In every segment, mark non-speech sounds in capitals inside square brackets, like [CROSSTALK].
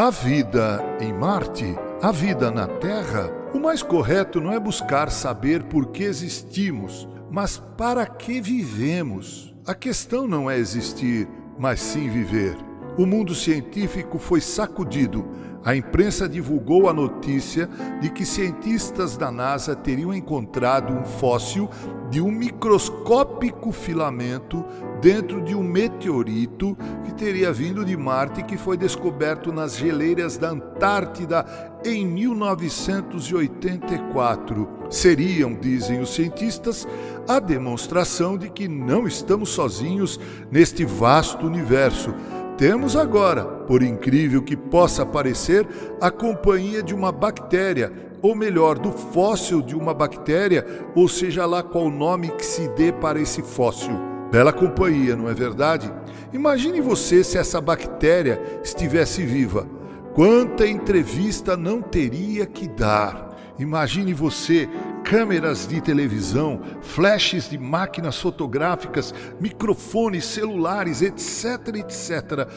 A vida em Marte? A vida na Terra? O mais correto não é buscar saber por que existimos, mas para que vivemos. A questão não é existir, mas sim viver. O mundo científico foi sacudido. A imprensa divulgou a notícia de que cientistas da NASA teriam encontrado um fóssil de um microscópico filamento dentro de um meteorito que teria vindo de Marte e que foi descoberto nas geleiras da Antártida em 1984. Seriam, dizem os cientistas, a demonstração de que não estamos sozinhos neste vasto universo. Temos agora, por incrível que possa parecer, a companhia de uma bactéria ou melhor, do fóssil de uma bactéria, ou seja lá qual nome que se dê para esse fóssil. Bela companhia, não é verdade? Imagine você se essa bactéria estivesse viva. Quanta entrevista não teria que dar? Imagine você, câmeras de televisão, flashes de máquinas fotográficas, microfones, celulares, etc, etc.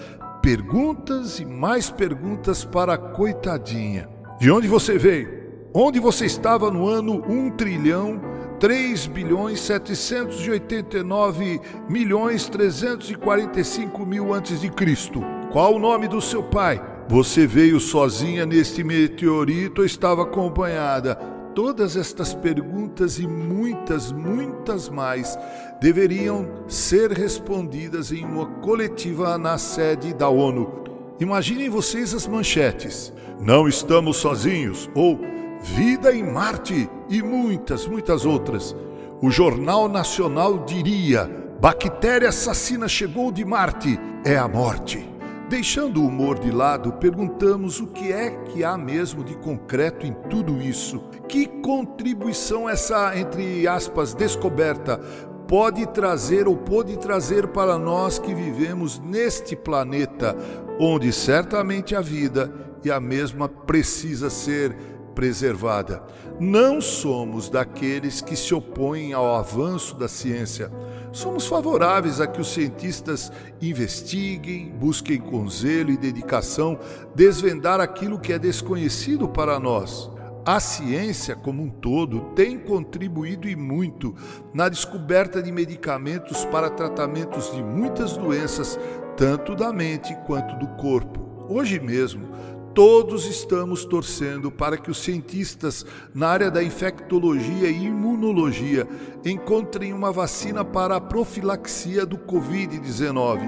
Perguntas e mais perguntas para a coitadinha. De onde você veio? Onde você estava no ano 1 trilhão 3 bilhões 789 milhões 345 mil antes de Cristo? Qual o nome do seu pai? Você veio sozinha neste meteorito ou estava acompanhada? Todas estas perguntas e muitas, muitas mais deveriam ser respondidas em uma coletiva na sede da ONU. Imaginem vocês as manchetes. Não estamos sozinhos ou Vida em Marte e muitas, muitas outras. O Jornal Nacional diria: bactéria assassina chegou de Marte, é a morte. Deixando o humor de lado, perguntamos o que é que há mesmo de concreto em tudo isso. Que contribuição essa, entre aspas, descoberta pode trazer ou pode trazer para nós que vivemos neste planeta, onde certamente a vida e a mesma precisa ser preservada. Não somos daqueles que se opõem ao avanço da ciência. Somos favoráveis a que os cientistas investiguem, busquem com zelo e dedicação desvendar aquilo que é desconhecido para nós. A ciência, como um todo, tem contribuído e muito na descoberta de medicamentos para tratamentos de muitas doenças, tanto da mente quanto do corpo. Hoje mesmo, Todos estamos torcendo para que os cientistas na área da infectologia e imunologia encontrem uma vacina para a profilaxia do Covid-19.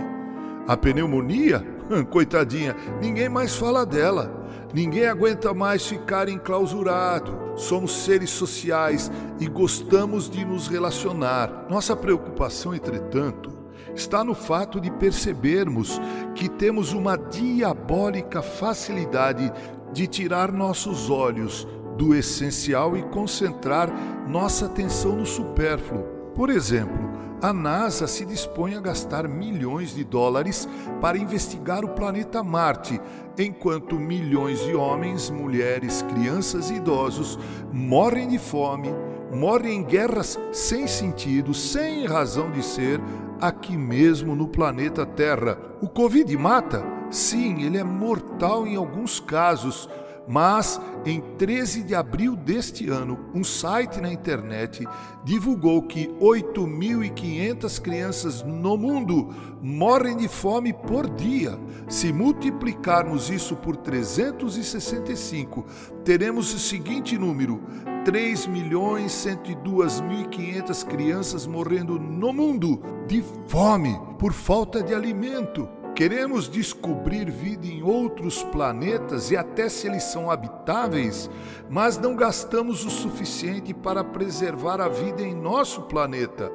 A pneumonia? [LAUGHS] Coitadinha, ninguém mais fala dela. Ninguém aguenta mais ficar enclausurado. Somos seres sociais e gostamos de nos relacionar. Nossa preocupação, entretanto, está no fato de percebermos que temos uma diabólica facilidade de tirar nossos olhos do essencial e concentrar nossa atenção no supérfluo. Por exemplo, a NASA se dispõe a gastar milhões de dólares para investigar o planeta Marte, enquanto milhões de homens, mulheres, crianças e idosos morrem de fome, morrem em guerras sem sentido, sem razão de ser, aqui mesmo no planeta Terra. O Covid mata? Sim, ele é mortal em alguns casos, mas em 13 de abril deste ano, um site na internet divulgou que 8.500 crianças no mundo morrem de fome por dia. Se multiplicarmos isso por 365, teremos o seguinte número: 3.102.500 crianças morrendo no mundo de fome por falta de alimento. Queremos descobrir vida em outros planetas e até se eles são habitáveis, mas não gastamos o suficiente para preservar a vida em nosso planeta.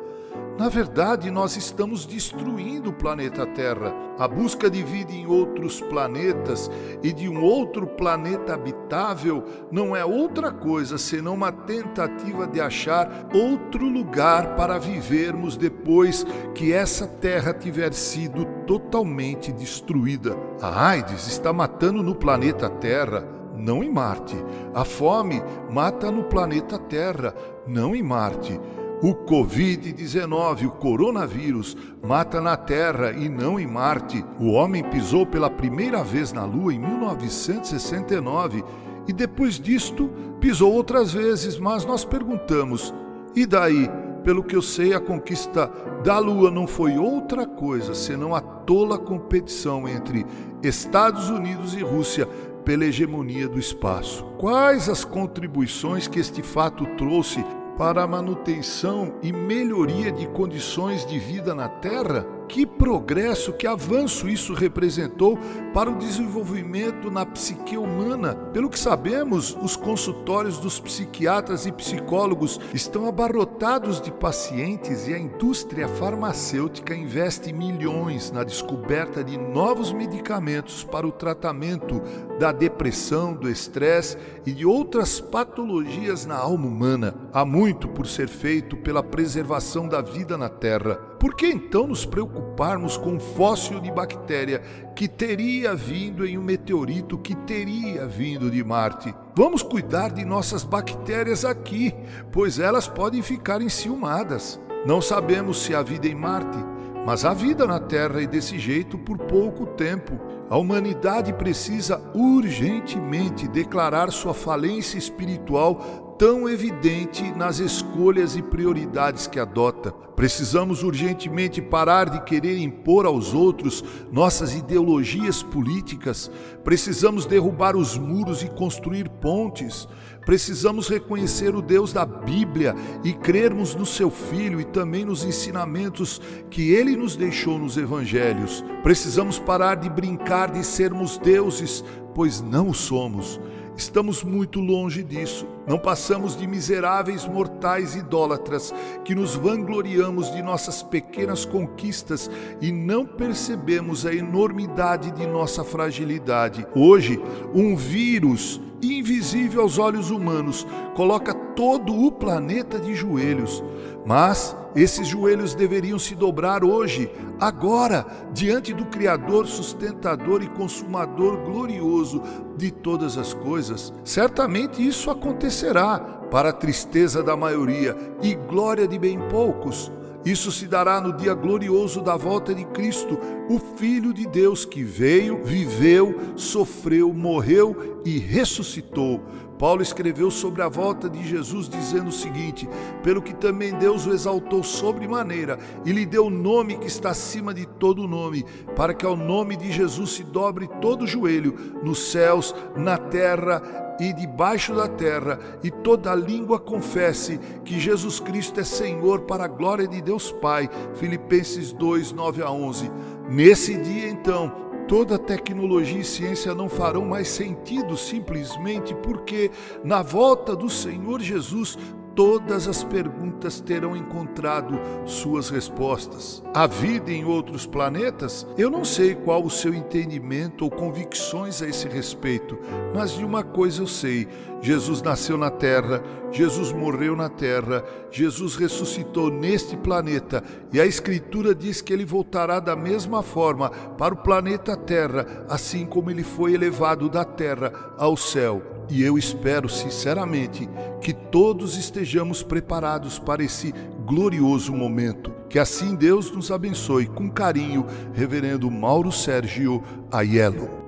Na verdade, nós estamos destruindo o planeta Terra. A busca de vida em outros planetas e de um outro planeta habitável não é outra coisa senão uma tentativa de achar outro lugar para vivermos depois que essa Terra tiver sido totalmente destruída. A AIDS está matando no planeta Terra não em Marte. A fome mata no planeta Terra, não em Marte. O Covid-19, o coronavírus, mata na Terra e não em Marte. O homem pisou pela primeira vez na Lua em 1969 e depois disto pisou outras vezes, mas nós perguntamos: e daí? Pelo que eu sei, a conquista da Lua não foi outra coisa senão a tola competição entre Estados Unidos e Rússia pela hegemonia do espaço. Quais as contribuições que este fato trouxe para a manutenção e melhoria de condições de vida na Terra? Que progresso, que avanço isso representou para o desenvolvimento na psique humana. Pelo que sabemos, os consultórios dos psiquiatras e psicólogos estão abarrotados de pacientes e a indústria farmacêutica investe milhões na descoberta de novos medicamentos para o tratamento da depressão, do estresse e de outras patologias na alma humana. Há muito por ser feito pela preservação da vida na Terra. Por que então nos preocuparmos com fóssil de bactéria que teria vindo em um meteorito que teria vindo de Marte? Vamos cuidar de nossas bactérias aqui, pois elas podem ficar enciumadas. Não sabemos se há vida em Marte, mas há vida na Terra e desse jeito por pouco tempo. A humanidade precisa urgentemente declarar sua falência espiritual tão evidente nas escolhas e prioridades que adota. Precisamos urgentemente parar de querer impor aos outros nossas ideologias políticas. Precisamos derrubar os muros e construir pontes. Precisamos reconhecer o Deus da Bíblia e crermos no seu Filho e também nos ensinamentos que ele nos deixou nos evangelhos. Precisamos parar de brincar de sermos deuses, pois não o somos. Estamos muito longe disso. Não passamos de miseráveis mortais idólatras que nos vangloriamos de nossas pequenas conquistas e não percebemos a enormidade de nossa fragilidade. Hoje, um vírus invisível aos olhos humanos coloca todo o planeta de joelhos. Mas esses joelhos deveriam se dobrar hoje, agora, diante do Criador, sustentador e consumador glorioso de todas as coisas. Certamente isso acontecerá, para a tristeza da maioria e glória de bem poucos. Isso se dará no dia glorioso da volta de Cristo, o Filho de Deus que veio, viveu, sofreu, morreu e ressuscitou Paulo escreveu sobre a volta de Jesus dizendo o seguinte: Pelo que também Deus o exaltou sobremaneira e lhe deu o nome que está acima de todo nome, para que ao nome de Jesus se dobre todo joelho, nos céus, na terra e debaixo da terra, e toda língua confesse que Jesus Cristo é Senhor para a glória de Deus Pai. Filipenses 2, 9 a 11. Nesse dia, então, toda tecnologia e ciência não farão mais sentido simplesmente porque, na volta do Senhor Jesus, todas as perguntas terão encontrado suas respostas. A vida em outros planetas? Eu não sei qual o seu entendimento ou convicções a esse respeito, mas de uma coisa eu sei: Jesus nasceu na Terra, Jesus morreu na Terra, Jesus ressuscitou neste planeta e a Escritura diz que ele voltará da mesma forma para o planeta Terra, assim como ele foi elevado da Terra ao céu. E eu espero sinceramente que todos estejamos preparados para esse glorioso momento. Que assim Deus nos abençoe com carinho, Reverendo Mauro Sérgio Aiello.